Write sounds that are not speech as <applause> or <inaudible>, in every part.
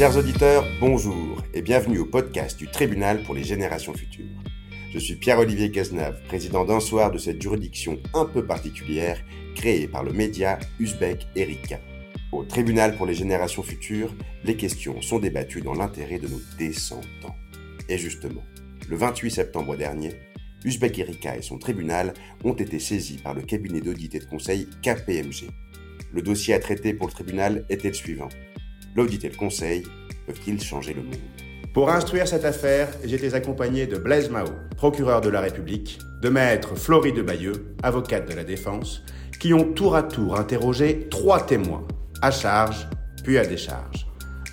Chers auditeurs, bonjour et bienvenue au podcast du Tribunal pour les générations futures. Je suis Pierre-Olivier Cazenave, président d'un soir de cette juridiction un peu particulière créée par le média Uzbek Erika. Au Tribunal pour les générations futures, les questions sont débattues dans l'intérêt de nos descendants. Et justement, le 28 septembre dernier, Uzbek Erika et son tribunal ont été saisis par le cabinet d'audit et de conseil KPMG. Le dossier à traiter pour le tribunal était le suivant. L'audit et le conseil peuvent-ils changer le monde Pour instruire cette affaire, j'étais accompagné de Blaise Mao, procureur de la République, de maître Florie de Bayeux, avocate de la défense, qui ont tour à tour interrogé trois témoins, à charge puis à décharge.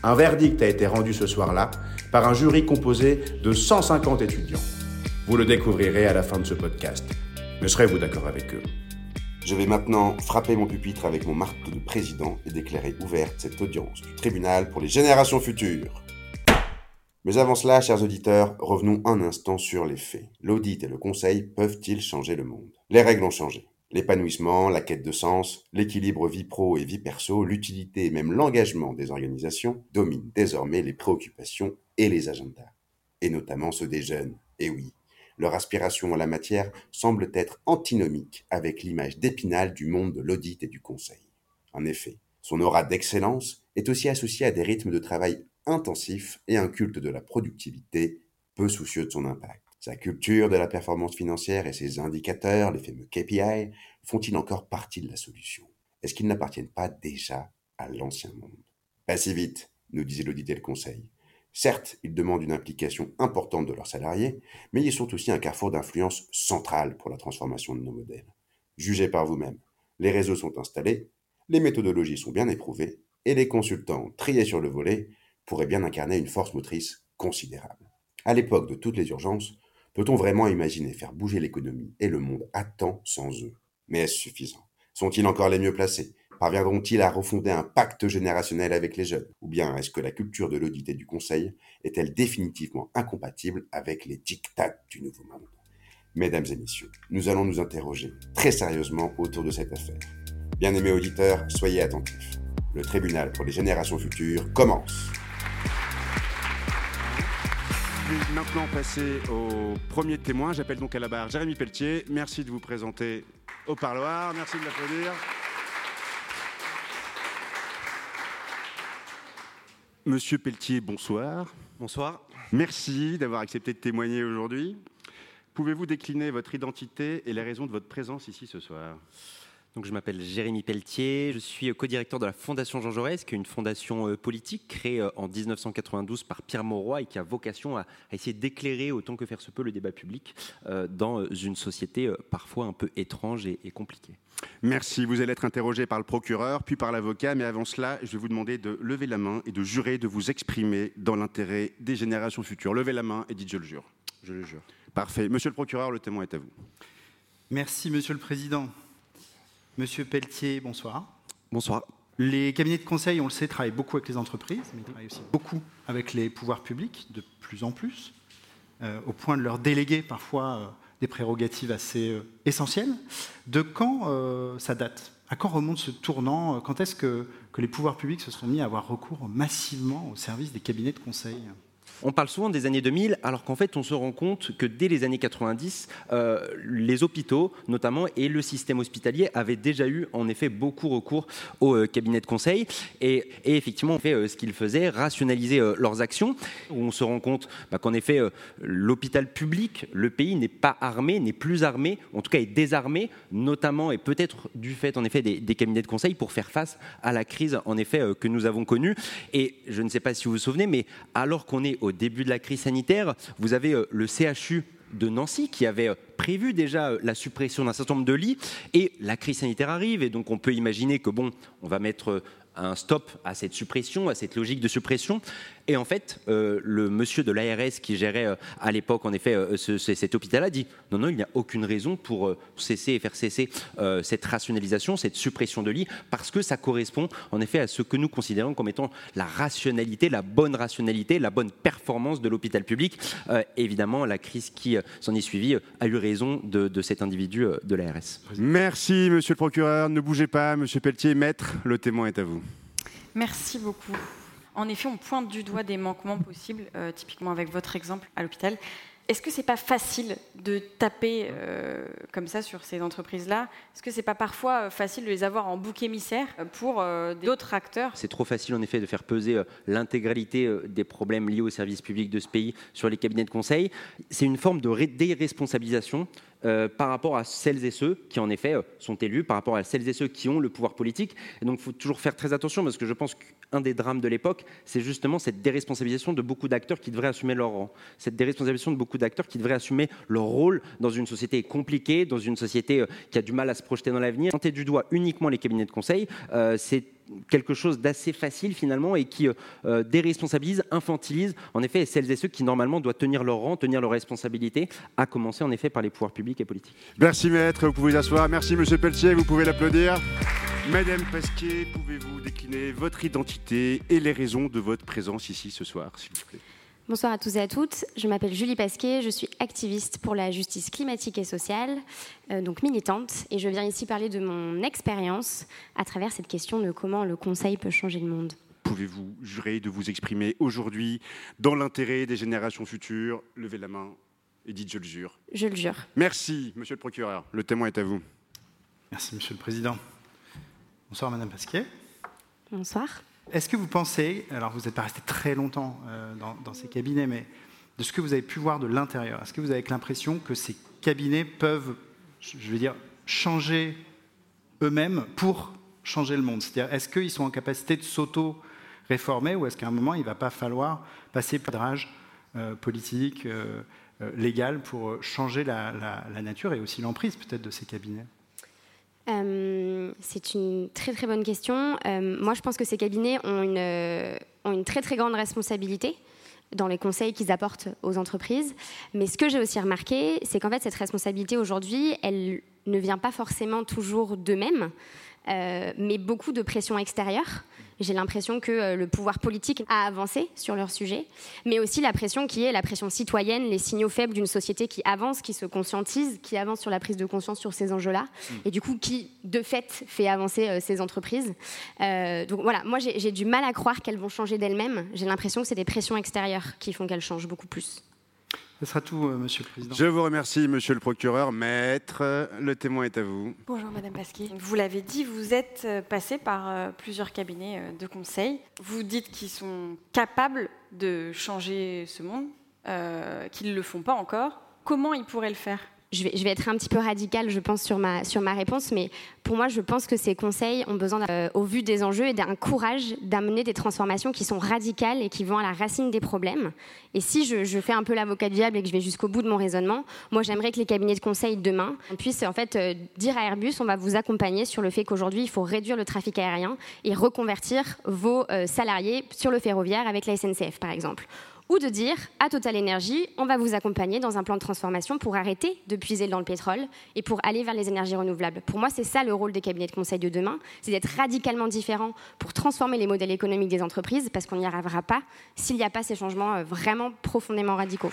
Un verdict a été rendu ce soir-là par un jury composé de 150 étudiants. Vous le découvrirez à la fin de ce podcast. Mais serez-vous d'accord avec eux? Je vais maintenant frapper mon pupitre avec mon marteau de président et déclarer ouverte cette audience du tribunal pour les générations futures. Mais avant cela, chers auditeurs, revenons un instant sur les faits. L'audit et le conseil peuvent-ils changer le monde? Les règles ont changé. L'épanouissement, la quête de sens, l'équilibre vie pro et vie perso, l'utilité et même l'engagement des organisations dominent désormais les préoccupations et les agendas. Et notamment ceux des jeunes. Et oui, leur aspiration en la matière semble être antinomique avec l'image d'épinal du monde de l'audit et du conseil. En effet, son aura d'excellence est aussi associée à des rythmes de travail intensifs et un culte de la productivité peu soucieux de son impact. Sa culture de la performance financière et ses indicateurs, les fameux KPI, font-ils encore partie de la solution? Est-ce qu'ils n'appartiennent pas déjà à l'ancien monde? Pas si vite, nous disait l'audit et le conseil. Certes, ils demandent une implication importante de leurs salariés, mais ils sont aussi un carrefour d'influence centrale pour la transformation de nos modèles. Jugez par vous-même. Les réseaux sont installés, les méthodologies sont bien éprouvées, et les consultants triés sur le volet pourraient bien incarner une force motrice considérable. À l'époque de toutes les urgences, peut-on vraiment imaginer faire bouger l'économie et le monde à temps sans eux? Mais est-ce suffisant? Sont-ils encore les mieux placés? Parviendront-ils à refonder un pacte générationnel avec les jeunes? Ou bien est-ce que la culture de l'audit et du conseil est-elle définitivement incompatible avec les dictats du nouveau monde? Mesdames et messieurs, nous allons nous interroger très sérieusement autour de cette affaire. Bien-aimés auditeurs, soyez attentifs. Le tribunal pour les générations futures commence. Maintenant passer au premier témoin. J'appelle donc à la barre Jérémy Pelletier. Merci de vous présenter au parloir. Merci de l'applaudir. Monsieur Pelletier, bonsoir. Bonsoir. Merci d'avoir accepté de témoigner aujourd'hui. Pouvez-vous décliner votre identité et les raisons de votre présence ici ce soir? Donc, je m'appelle Jérémy Pelletier, je suis co-directeur de la Fondation Jean Jaurès, qui est une fondation euh, politique créée euh, en 1992 par Pierre Mauroy et qui a vocation à, à essayer d'éclairer autant que faire se peut le débat public euh, dans une société euh, parfois un peu étrange et, et compliquée. Merci. Vous allez être interrogé par le procureur, puis par l'avocat, mais avant cela, je vais vous demander de lever la main et de jurer de vous exprimer dans l'intérêt des générations futures. Levez la main et dites je le jure. Je le jure. Parfait. Monsieur le procureur, le témoin est à vous. Merci, Monsieur le Président. Monsieur Pelletier, bonsoir. Bonsoir. Les cabinets de conseil, on le sait, travaillent beaucoup avec les entreprises, mais ils travaillent aussi beaucoup avec les pouvoirs publics, de plus en plus, euh, au point de leur déléguer parfois euh, des prérogatives assez euh, essentielles. De quand ça date? À quand remonte ce tournant? Quand est-ce que, que les pouvoirs publics se sont mis à avoir recours massivement au service des cabinets de conseil? On parle souvent des années 2000, alors qu'en fait, on se rend compte que dès les années 90, euh, les hôpitaux, notamment, et le système hospitalier avaient déjà eu, en effet, beaucoup recours au euh, cabinet de conseil. Et, effectivement, on fait euh, ce qu'ils faisaient, rationaliser leurs actions. On se rend compte bah, qu'en effet, l'hôpital public, le pays n'est pas armé, n'est plus armé, en tout cas est désarmé, notamment et peut-être du fait, en effet, des, des cabinets de conseil pour faire face à la crise, en effet, que nous avons connue. Et je ne sais pas si vous vous souvenez, mais alors qu'on est au début de la crise sanitaire, vous avez euh, le CHU de Nancy qui avait euh, prévu déjà euh, la suppression d'un certain nombre de lits et la crise sanitaire arrive et donc on peut imaginer que bon, on va mettre un stop à cette suppression, à cette logique de suppression. Et en fait, euh, le monsieur de l'ARS qui gérait euh, à l'époque, en effet, euh, ce, ce, cet hôpital-là dit non, non, il n'y a aucune raison pour cesser et faire cesser cette rationalisation, cette suppression de lits, parce que ça correspond, en effet, à ce que nous considérons comme étant la rationalité, la bonne rationalité, la bonne performance de l'hôpital public. Évidemment, la crise qui s'en est suivie a eu raison de, cet individu de l'ARS. Merci, monsieur le procureur. Ne bougez pas, monsieur Pelletier. Maître, le témoin est à vous. Merci beaucoup. En effet, on pointe du doigt des manquements possibles, euh, typiquement avec votre exemple à l'hôpital. Est-ce que c'est pas facile de taper euh, comme ça sur ces entreprises-là? Est-ce que c'est pas parfois euh, facile de les avoir en bouc émissaire pour d'autres acteurs? C'est trop facile en effet de faire peser l'intégralité des problèmes liés au service public de ce pays sur les cabinets de conseil. C'est une forme de déresponsabilisation euh, par rapport à celles et ceux qui en effet euh, sont élus, par rapport à celles et ceux qui ont le pouvoir politique. Et donc il faut toujours faire très attention parce que je pense qu'un des drames de l'époque, c'est justement cette déresponsabilisation de beaucoup d'acteurs qui devraient assumer leur rang. Cette déresponsabilisation de beaucoup d'acteurs qui devraient assumer leur rôle dans une société compliquée, dans une société euh, qui a du mal à se projeter dans l'avenir. Pointer du doigt uniquement les cabinets de conseil, c'est quelque chose d'assez facile finalement et qui euh, euh, déresponsabilise, infantilise en effet celles et ceux qui normalement doivent tenir leur rang, tenir leurs responsabilités, à commencer en effet par les pouvoirs publics et politiques. Merci maître, vous pouvez vous asseoir. Merci monsieur Pelletier, vous pouvez l'applaudir. Madame Pasquier, pouvez-vous décliner votre identité et les raisons de votre présence ici ce soir, s'il vous plaît? Bonsoir à tous et à toutes. Je m'appelle Julie Pasquet, je suis activiste pour la justice climatique et sociale, euh, donc militante, et je viens ici parler de mon expérience à travers cette question de comment le Conseil peut changer le monde. Pouvez-vous jurer de vous exprimer aujourd'hui dans l'intérêt des générations futures? Levez la main et dites je le jure. Je le jure. Merci, monsieur le procureur. Le témoin est à vous. Merci, Monsieur le Président. Bonsoir, Madame Pasquier. Bonsoir. Est-ce que vous pensez, alors vous n'êtes pas resté très longtemps euh, dans, ces cabinets, mais de ce que vous avez pu voir de l'intérieur, est-ce que vous avez l'impression que ces cabinets peuvent, je vais dire, changer eux-mêmes pour changer le monde? C'est-à-dire, est-ce qu'ils sont en capacité de s'auto-réformer ou est-ce qu'à un moment, il ne va pas falloir passer par cadrage euh, politique, euh, légal, pour changer la nature et aussi l'emprise peut-être de ces cabinets? Euh, c'est une très très bonne question. Euh, moi, je pense que ces cabinets ont une, euh, ont une très très grande responsabilité dans les conseils qu'ils apportent aux entreprises. Mais ce que j'ai aussi remarqué, c'est qu'en fait, cette responsabilité aujourd'hui, elle ne vient pas forcément toujours d'eux-mêmes, mais beaucoup de pression extérieure. J'ai l'impression que euh, le pouvoir politique a avancé sur leur sujet, mais aussi la pression qui est la pression citoyenne, les signaux faibles d'une société qui avance, qui se conscientise, qui avance sur la prise de conscience sur ces enjeux-là, et du coup qui, de fait, fait avancer euh, ces entreprises. Euh, donc voilà, moi j'ai du mal à croire qu'elles vont changer d'elles-mêmes. J'ai l'impression que c'est des pressions extérieures qui font qu'elles changent beaucoup plus. Ce sera tout, euh, Monsieur le Président. Je vous remercie, monsieur le procureur. Maître, le témoin est à vous. Bonjour Madame Pasquier. Vous l'avez dit, vous êtes euh, passé par euh, plusieurs cabinets euh, de conseil. Vous dites qu'ils sont capables de changer ce monde, euh, qu'ils ne le font pas encore. Comment ils pourraient le faire? Je vais, être un petit peu radicale, je pense, sur ma, sur ma réponse, mais pour moi, je pense que ces conseils ont besoin, euh, au vu des enjeux, et d'un courage d'amener des transformations qui sont radicales et qui vont à la racine des problèmes. Et si je, je fais un peu l'avocat du diable et que je vais jusqu'au bout de mon raisonnement, moi, j'aimerais que les cabinets de conseil demain puissent en fait euh, dire à Airbus, on va vous accompagner sur le fait qu'aujourd'hui, il faut réduire le trafic aérien et reconvertir vos euh, salariés sur le ferroviaire avec la SNCF, par exemple ou de dire à Total Energy, on va vous accompagner dans un plan de transformation pour arrêter de puiser dans le pétrole et pour aller vers les énergies renouvelables. Pour moi, c'est ça le rôle des cabinets de conseil de demain, c'est d'être radicalement différent pour transformer les modèles économiques des entreprises, parce qu'on n'y arrivera pas s'il n'y a pas ces changements euh, vraiment profondément radicaux.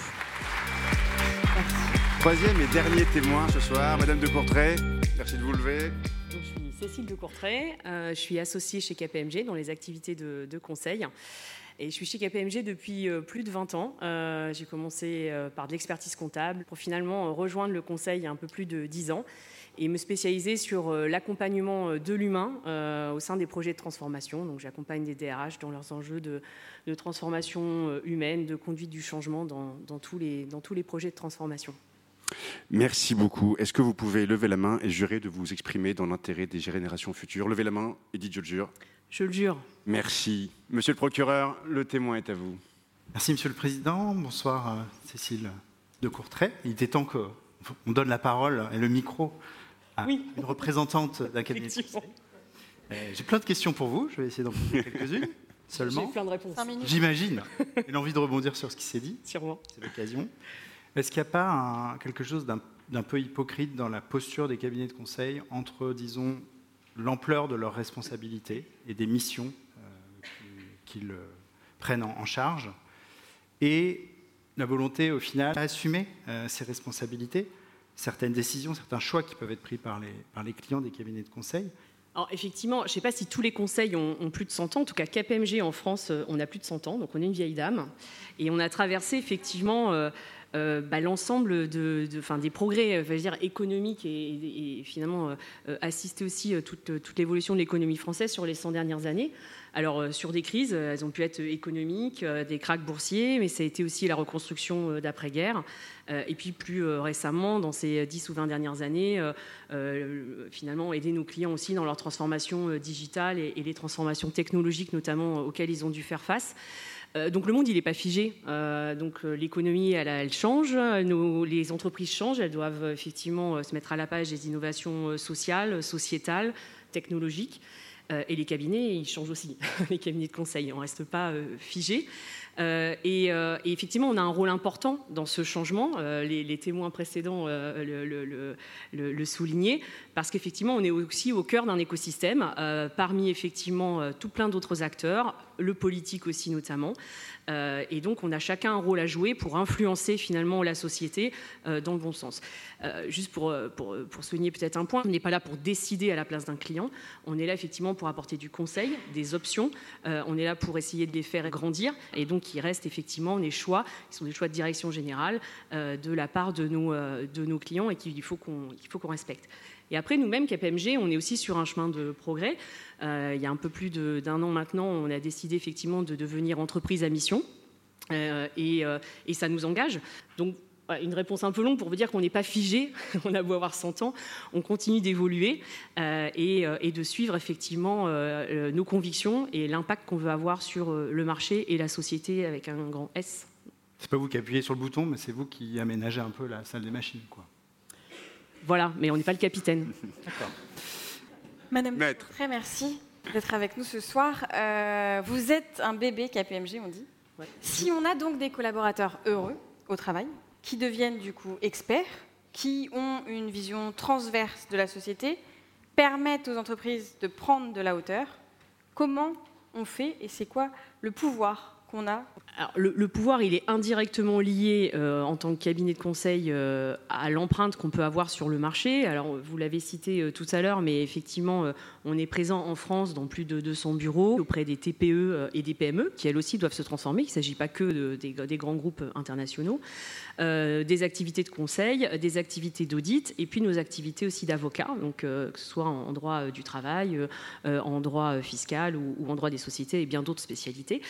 Troisième et dernier témoin ce soir, Madame de Courtrai. Merci de vous lever. Donc, je suis Cécile de Courtrai, euh, je suis associée chez KPMG dans les activités de, de conseil. Et je suis chez KPMG depuis euh, plus de 20 ans. Euh, J'ai commencé euh, par de l'expertise comptable pour finalement rejoindre le conseil il y a un peu plus de 10 ans et me spécialiser sur l'accompagnement de l'humain au sein des projets de transformation. Donc j'accompagne des DRH dans leurs enjeux de, transformation humaine, de conduite du changement dans tous les projets de transformation. Merci beaucoup. Est-ce que vous pouvez lever la main et jurer de vous exprimer dans l'intérêt des générations futures? Levez la main et dites je le jure. Je le jure. Merci. Monsieur le procureur, le témoin est à vous. Merci, Monsieur le Président. Bonsoir, euh, Cécile de Courtrai. Il était temps qu'on donne la parole et le micro à Oui. une représentante d'un cabinet. de Effectivement. conseil. Euh, J'ai plein de questions pour vous. Je vais essayer d'en poser quelques-unes <laughs> J'ai seulement. plein de réponses. J'imagine. Et l'envie de rebondir sur ce qui s'est dit. Sûrement. C'est l'occasion. Est-ce qu'il n'y a pas quelque chose d'un peu hypocrite dans la posture des cabinets de conseil entre, disons, l'ampleur de leurs responsabilités et des missions euh, qui- qu'ils euh, prennent en, en charge et la volonté, au final, d'assumer euh, ces responsabilités, certaines décisions, certains choix qui peuvent être pris par les, par les clients des cabinets de conseil? Alors effectivement, je ne sais pas si tous les conseils ont, plus de 100 ans. En tout cas, KPMG en France, euh, on a plus de 100 ans, donc on est une vieille dame. Et on a traversé effectivement euh, euh, bah, l'ensemble de, des progrès dire, économiques et, finalement assisté aussi toute, toute l'évolution de l'économie française sur les 100 dernières années. Alors sur des crises, elles ont pu être économiques, des cracks boursiers, mais ça a été aussi la reconstruction d'après-guerre. Euh, et puis plus euh, récemment, dans ces 10 ou 20 dernières années, euh, finalement aider nos clients aussi dans leur transformation digitale et, les transformations technologiques notamment auxquelles ils ont dû faire face. donc le monde, il n'est pas figé. donc l'économie, elle, change. les entreprises changent. Elles doivent effectivement se mettre à la page des innovations sociales, sociétales, technologiques. Et les cabinets, ils changent aussi. <laughs> les cabinets de conseil, on ne reste pas figé. Euh, euh, et, effectivement, on a un rôle important dans ce changement. Euh, les, témoins précédents le, le, soulignaient, parce qu'effectivement, on est aussi au cœur d'un écosystème, parmi effectivement tout plein d'autres acteurs, le politique aussi notamment. Euh, et donc, on a chacun un rôle à jouer pour influencer finalement la société euh, dans le bon sens. Euh, juste pour, pour, souligner peut-être un point, on n'est pas là pour décider à la place d'un client. On est là effectivement pour apporter du conseil, des options. on est là pour essayer de les faire grandir. Et donc, il reste effectivement des choix qui sont des choix de direction générale de la part de nos, de nos clients et qu'il faut qu'on respecte. Et après, nous-mêmes, KPMG, on est aussi sur un chemin de progrès. Euh, il y a un peu plus d'un an maintenant, on a décidé effectivement de devenir entreprise à mission. Euh, euh, et, ça nous engage. Donc, une réponse un peu longue pour vous dire qu'on n'est pas figé, <laughs> on a beau avoir 100 ans, on continue d'évoluer et, et, de suivre effectivement nos convictions et l'impact qu'on veut avoir sur le marché et la société avec un grand S. C'est pas vous qui appuyez sur le bouton, mais c'est vous qui aménagez un peu la salle des machines. Quoi. Voilà, mais on n'est pas le capitaine. Madame, très merci d'être avec nous ce soir. Euh, vous êtes un bébé KPMG, on dit. Si on a donc des collaborateurs heureux au travail, qui deviennent du coup experts, qui ont une vision transverse de la société, permettent aux entreprises de prendre de la hauteur, comment on fait et c'est quoi le pouvoir le, pouvoir, il est indirectement lié euh, en tant que cabinet de conseil euh, à l'empreinte qu'on peut avoir sur le marché. Alors, vous l'avez cité euh, tout à l'heure, mais effectivement, on est présent en France dans plus de 200 bureaux auprès des TPE et des PME qui, elles aussi, doivent se transformer. Il ne s'agit pas que des, grands groupes internationaux. des activités de conseil, des activités d'audit et puis nos activités aussi d'avocat, donc que ce soit en, droit du travail, en droit fiscal ou, en droit des sociétés et bien d'autres spécialités.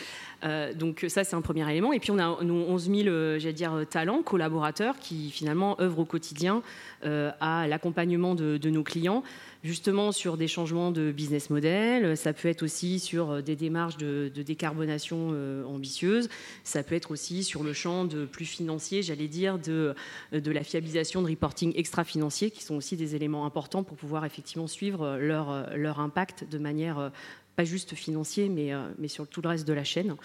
Donc, ça, c'est un premier élément. Et puis on a nous, 11 000 euh, dire, euh, talents, collaborateurs qui finalement œuvrent au quotidien euh, à l'accompagnement de, nos clients, justement sur des changements de business model. Ça peut être aussi sur des démarches de, décarbonation ambitieuses. Ça peut être aussi sur le champ de plus financier, j'allais dire, de, de la fiabilisation de reporting extra-financier, qui sont aussi des éléments importants pour pouvoir effectivement suivre leur, leur impact de manière pas juste financier, mais, mais sur tout le reste de la chaîne.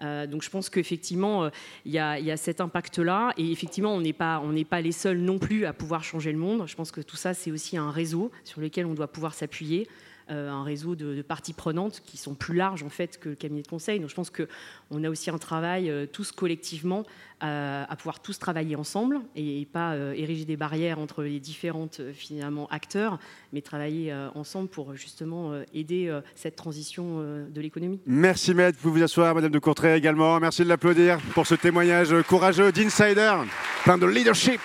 Euh, donc je pense qu'effectivement, euh, il y, a cet impact-là. Et effectivement, on n'est pas, pas les seuls non plus à pouvoir changer le monde. Je pense que tout ça, c'est aussi un réseau sur lequel on doit pouvoir s'appuyer. Euh, un réseau de, parties prenantes qui sont plus larges en fait que le cabinet de conseil. Donc je pense qu'on a aussi un travail tous collectivement à pouvoir tous travailler ensemble et, pas ériger des barrières entre les différentes finalement acteurs, mais travailler ensemble pour justement aider cette transition de l'économie. Merci Maître, vous vous asseoir, Madame de Courtrai également. Merci de l'applaudir pour ce témoignage courageux d'insider, plein de leadership.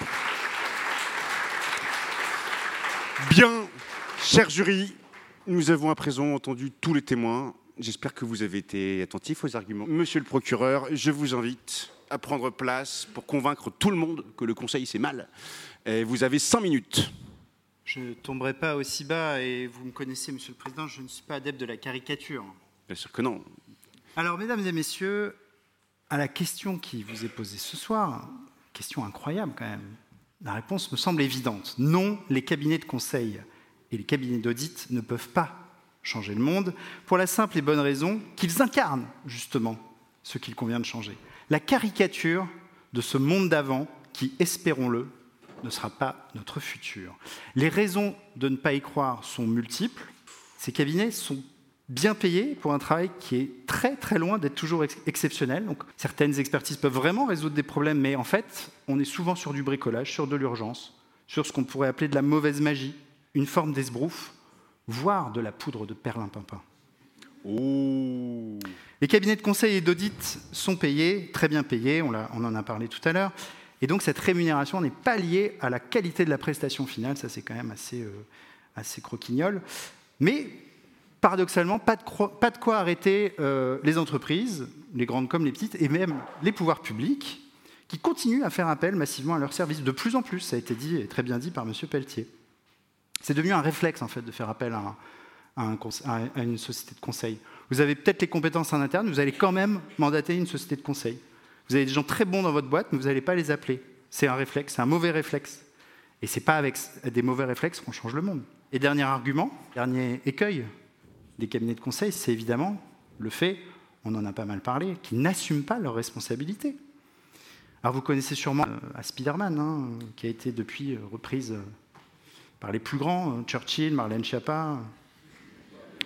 Bien, cher jury, nous avons à présent entendu tous les témoins. J'espère que vous avez été attentifs aux arguments. Monsieur le procureur, je vous invite à prendre place pour convaincre tout le monde que le Conseil c'est mal. vous avez cinq minutes. Je ne tomberai pas aussi bas et vous me connaissez, Monsieur le Président, je ne suis pas adepte de la caricature. Bien sûr que non. Alors, mesdames et messieurs, à la question qui vous est posée ce soir, question incroyable quand même, la réponse me semble évidente. Non, les cabinets de conseil et les cabinets d'audit ne peuvent pas changer le monde, pour la simple et bonne raison qu'ils incarnent justement ce qu'il convient de changer. La caricature de ce monde d'avant qui, espérons-le, ne sera pas notre futur. Les raisons de ne pas y croire sont multiples. Ces cabinets sont bien payés pour un travail qui est très très loin d'être toujours exceptionnel. Donc, certaines expertises peuvent vraiment résoudre des problèmes, mais en fait, on est souvent sur du bricolage, sur de l'urgence, sur ce qu'on pourrait appeler de la mauvaise magie, une forme d'esbrouf voire de la poudre de perlimpinpin. Oh. Les cabinets de conseil et d'audit sont payés, très bien payés, on, on en a parlé tout à l'heure, et donc cette rémunération n'est pas liée à la qualité de la prestation finale, ça c'est quand même assez, euh, assez croquignol. Mais paradoxalement, pas de, pas de quoi arrêter euh, les entreprises, les grandes comme les petites, et même les pouvoirs publics, qui continuent à faire appel massivement à leurs services, de plus en plus, ça a été dit et très bien dit par M. Pelletier. C'est devenu un réflexe en fait de faire appel à, une société de conseil. Vous avez peut-être les compétences en interne, vous allez quand même mandater une société de conseil. Vous avez des gens très bons dans votre boîte, mais vous n'allez pas les appeler. C'est un réflexe, c'est un mauvais réflexe. Et ce n'est pas avec des mauvais réflexes qu'on change le monde. Et dernier argument, dernier écueil des cabinets de conseil, c'est évidemment le fait, on en a pas mal parlé, qu'ils n'assument pas leurs responsabilités. Alors vous connaissez sûrement euh, à Spider-Man, hein, qui a été depuis euh, reprise euh, par les plus grands, Churchill, Marlène Schiappa.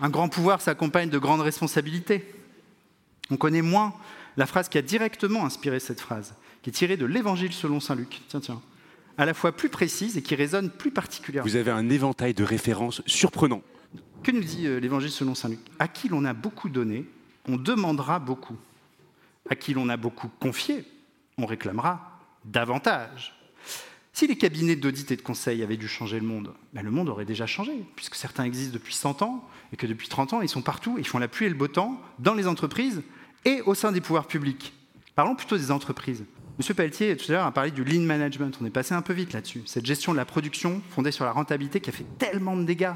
Un grand pouvoir s'accompagne de grandes responsabilités. On connaît moins la phrase qui a directement inspiré cette phrase, qui est tirée de l'Évangile selon Saint Luc. Tiens, tiens. À la fois plus précise et qui résonne plus particulièrement. Vous avez un éventail de références surprenant. Que nous dit euh, l'Évangile selon Saint Luc? À qui l'on a beaucoup donné, on demandera beaucoup. À qui l'on a beaucoup confié, on réclamera davantage. Si les cabinets d'audit et de conseil avaient dû changer le monde, ben le monde aurait déjà changé, puisque certains existent depuis 100 ans, et que depuis 30 ans, ils sont partout, ils font la pluie et le beau temps, dans les entreprises, et au sein des pouvoirs publics. Parlons plutôt des entreprises. Monsieur Pelletier, tout à l'heure, a parlé du lean management. On est passé un peu vite là-dessus. Cette gestion de la production fondée sur la rentabilité qui a fait tellement de dégâts,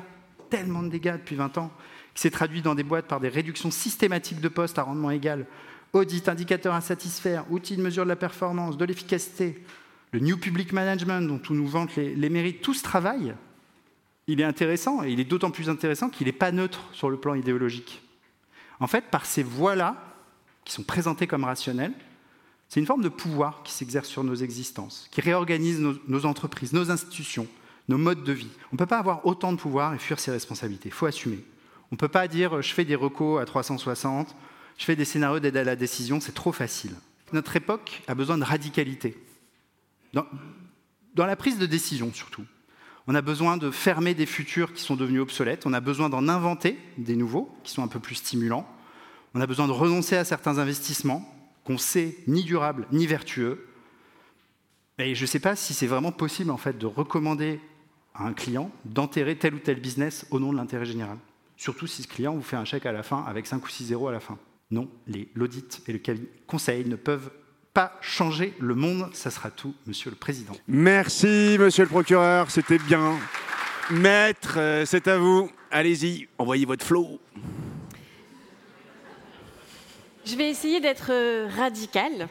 tellement de dégâts depuis 20 ans, qui s'est traduit dans des boîtes par des réductions systématiques de postes à rendement égal, audit, indicateurs à satisfaire, outils de mesure de la performance, de l'efficacité, le New Public Management dont on nous vante les, mérites, tout ce travail, il est intéressant, et il est d'autant plus intéressant qu'il n'est pas neutre sur le plan idéologique. En fait, par ces voies-là, qui sont présentés comme rationnels, c'est une forme de pouvoir qui s'exerce sur nos existences, qui réorganise nos, entreprises, nos institutions, nos modes de vie. On ne peut pas avoir autant de pouvoir et fuir ses responsabilités. Il faut assumer. On ne peut pas dire je fais des recos à 360, je fais des scénarios d'aide à la décision, c'est trop facile. Notre époque a besoin de radicalité. Dans, la prise de décision surtout. On a besoin de fermer des futurs qui sont devenus obsolètes, on a besoin d'en inventer des nouveaux qui sont un peu plus stimulants. On a besoin de renoncer à certains investissements qu'on sait ni durables ni vertueux. Et je ne sais pas si c'est vraiment possible en fait de recommander à un client d'enterrer tel ou tel business au nom de l'intérêt général. Surtout si ce client vous fait un chèque à la fin avec 5 ou 6 zéros à la fin. Non, l'audit et le conseil ne peuvent pas changer le monde. Ça sera tout, Monsieur le Président. Merci, Monsieur le Procureur. C'était bien. Maître, euh, c'est à vous. Allez-y, envoyez votre flow. Je vais essayer d'être euh, radical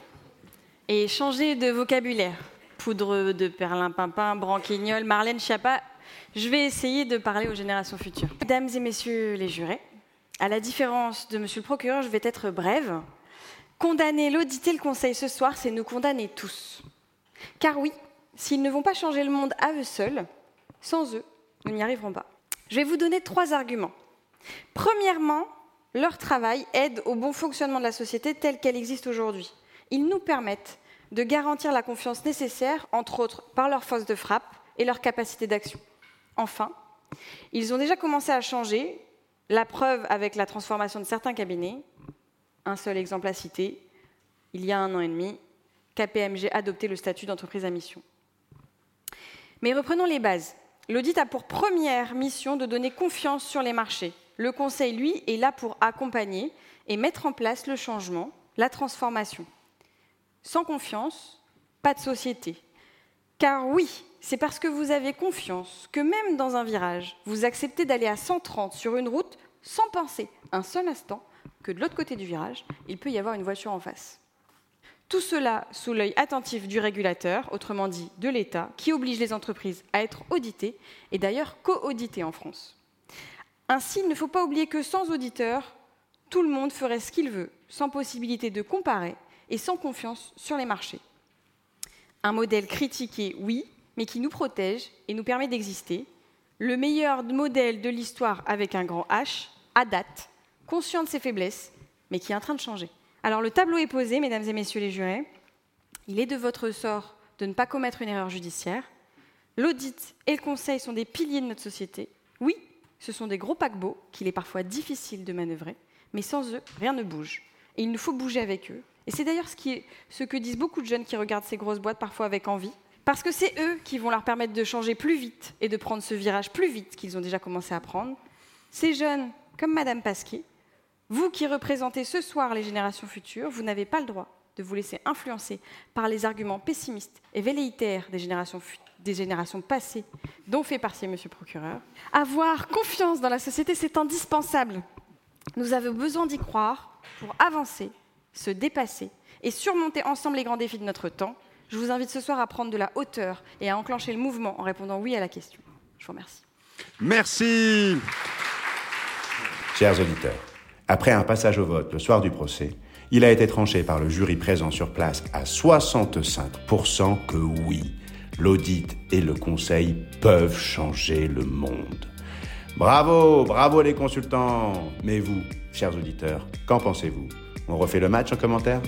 et changer de vocabulaire. Poudre de perlimpinpin, branquignol, Marlène Schiappa. Je vais essayer de parler aux générations futures. Mesdames et messieurs les jurés, à la différence de monsieur le procureur, je vais être brève. Condamner l'auditer le conseil ce soir, c'est nous condamner tous. Car oui, s'ils ne vont pas changer le monde à eux seuls, sans eux, nous n'y arriverons pas. Je vais vous donner trois arguments. Premièrement, leur travail aide au bon fonctionnement de la société telle qu'elle existe aujourd'hui. Ils nous permettent de garantir la confiance nécessaire, entre autres par leur force de frappe et leur capacité d'action. Enfin, ils ont déjà commencé à changer, la preuve avec la transformation de certains cabinets. Un seul exemple à citer, il y a un an et demi, KPMG a adopté le statut d'entreprise à mission. Mais reprenons les bases. L'audit a pour première mission de donner confiance sur les marchés, le Conseil, lui, est là pour accompagner et mettre en place le changement, la transformation. Sans confiance, pas de société. Car oui, c'est parce que vous avez confiance que même dans un virage, vous acceptez d'aller à 130 sur une route sans penser un seul instant que de l'autre côté du virage, il peut y avoir une voiture en face. Tout cela sous l'œil attentif du régulateur, autrement dit de l'État, qui oblige les entreprises à être auditées et d'ailleurs co-auditées en France. Ainsi, il ne faut pas oublier que sans auditeurs, tout le monde ferait ce qu'il veut, sans possibilité de comparer et sans confiance sur les marchés. Un modèle critiqué, oui, mais qui nous protège et nous permet d'exister. Le meilleur modèle de l'histoire avec un grand H, à date, conscient de ses faiblesses, mais qui est en train de changer. Alors le tableau est posé, mesdames et messieurs les jurés. Il est de votre sort de ne pas commettre une erreur judiciaire. L'audit et le conseil sont des piliers de notre société. Oui, Ce sont des gros paquebots qu'il est parfois difficile de manœuvrer, mais sans eux, rien ne bouge. Et il nous faut bouger avec eux. Et c'est d'ailleurs ce, ce que disent beaucoup de jeunes qui regardent ces grosses boîtes parfois avec envie, parce que c'est eux qui vont leur permettre de changer plus vite et de prendre ce virage plus vite qu'ils ont déjà commencé à prendre. Ces jeunes, comme Madame Pasquier, vous qui représentez ce soir les générations futures, vous n'avez pas le droit de vous laisser influencer par les arguments pessimistes et velléitaires des générations, des générations passées dont fait partie Monsieur le procureur. Avoir confiance dans la société, c'est indispensable. Nous avons besoin d'y croire pour avancer, se dépasser et surmonter ensemble les grands défis de notre temps. Je vous invite ce soir à prendre de la hauteur et à enclencher le mouvement en répondant oui à la question. Je vous remercie. Merci. Chers auditeurs, après un passage au vote le soir du procès, il a été tranché par le jury présent sur place à 65% que oui, l'audit et le conseil peuvent changer le monde. Bravo, bravo les consultants. Mais vous, chers auditeurs, qu'en pensez-vous? On refait le match en commentaire?